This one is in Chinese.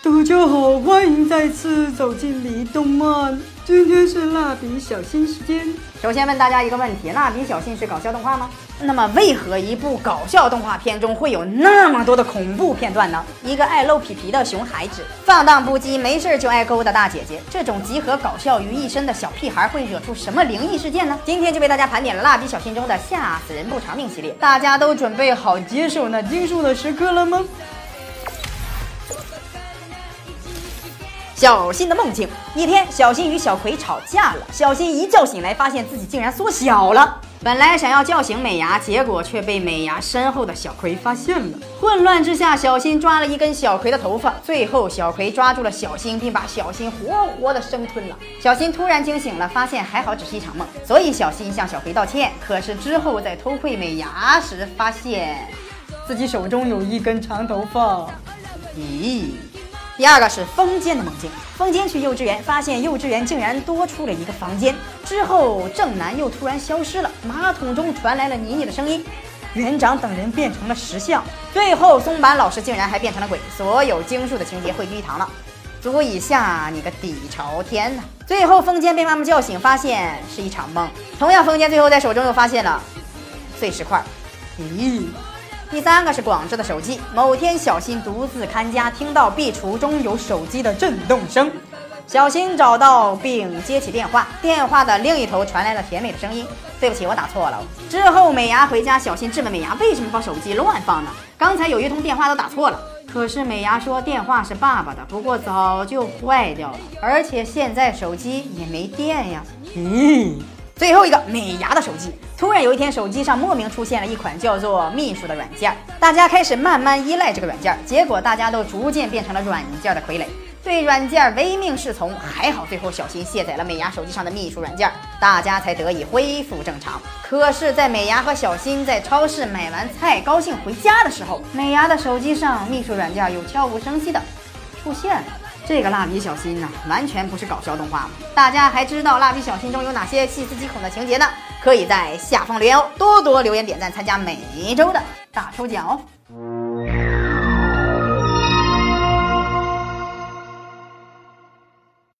大家好，欢迎再次走进李动漫。今天是蜡笔小新时间。首先问大家一个问题：蜡笔小新是搞笑动画吗？那么为何一部搞笑动画片中会有那么多的恐怖片段呢？一个爱露屁屁的熊孩子，放荡不羁，没事就爱勾搭大姐姐，这种集合搞笑于一身的小屁孩会惹出什么灵异事件呢？今天就为大家盘点了蜡笔小新中的吓死人不偿命系列，大家都准备好接受那惊悚的时刻了吗？小新的梦境。一天，小新与小葵吵架了。小新一觉醒来，发现自己竟然缩小了。本来想要叫醒美伢，结果却被美伢身后的小葵发现了。混乱之下，小新抓了一根小葵的头发，最后小葵抓住了小新，并把小新活活的生吞了。小新突然惊醒了，发现还好只是一场梦，所以小新向小葵道歉。可是之后在偷窥美伢时，发现自己手中有一根长头发。咦？第二个是风间的梦境。风间去幼稚园，发现幼稚园竟然多出了一个房间。之后正南又突然消失了，马桶中传来了妮妮的声音，园长等人变成了石像。最后松坂老师竟然还变成了鬼。所有惊悚的情节汇聚一堂了，足以吓你个底朝天呐！最后风间被妈妈叫醒，发现是一场梦。同样，风间最后在手中又发现了碎石块。咦？第三个是广志的手机。某天，小新独自看家，听到壁橱中有手机的震动声。小新找到并接起电话，电话的另一头传来了甜美的声音：“对不起，我打错了。”之后，美伢回家，小新质问美伢为什么把手机乱放呢？刚才有一通电话都打错了。可是美伢说电话是爸爸的，不过早就坏掉了，而且现在手机也没电呀。嗯？最后一个美伢的手机，突然有一天，手机上莫名出现了一款叫做秘书的软件，大家开始慢慢依赖这个软件，结果大家都逐渐变成了软件的傀儡，对软件唯命是从。还好最后小新卸载了美伢手机上的秘书软件，大家才得以恢复正常。可是，在美伢和小新在超市买完菜高兴回家的时候，美伢的手机上秘书软件又悄无声息的出现了。这个蜡笔小新呢，完全不是搞笑动画？大家还知道蜡笔小新中有哪些细思极恐的情节呢？可以在下方留言哦，多多留言点赞，参加每一周的大抽奖哦。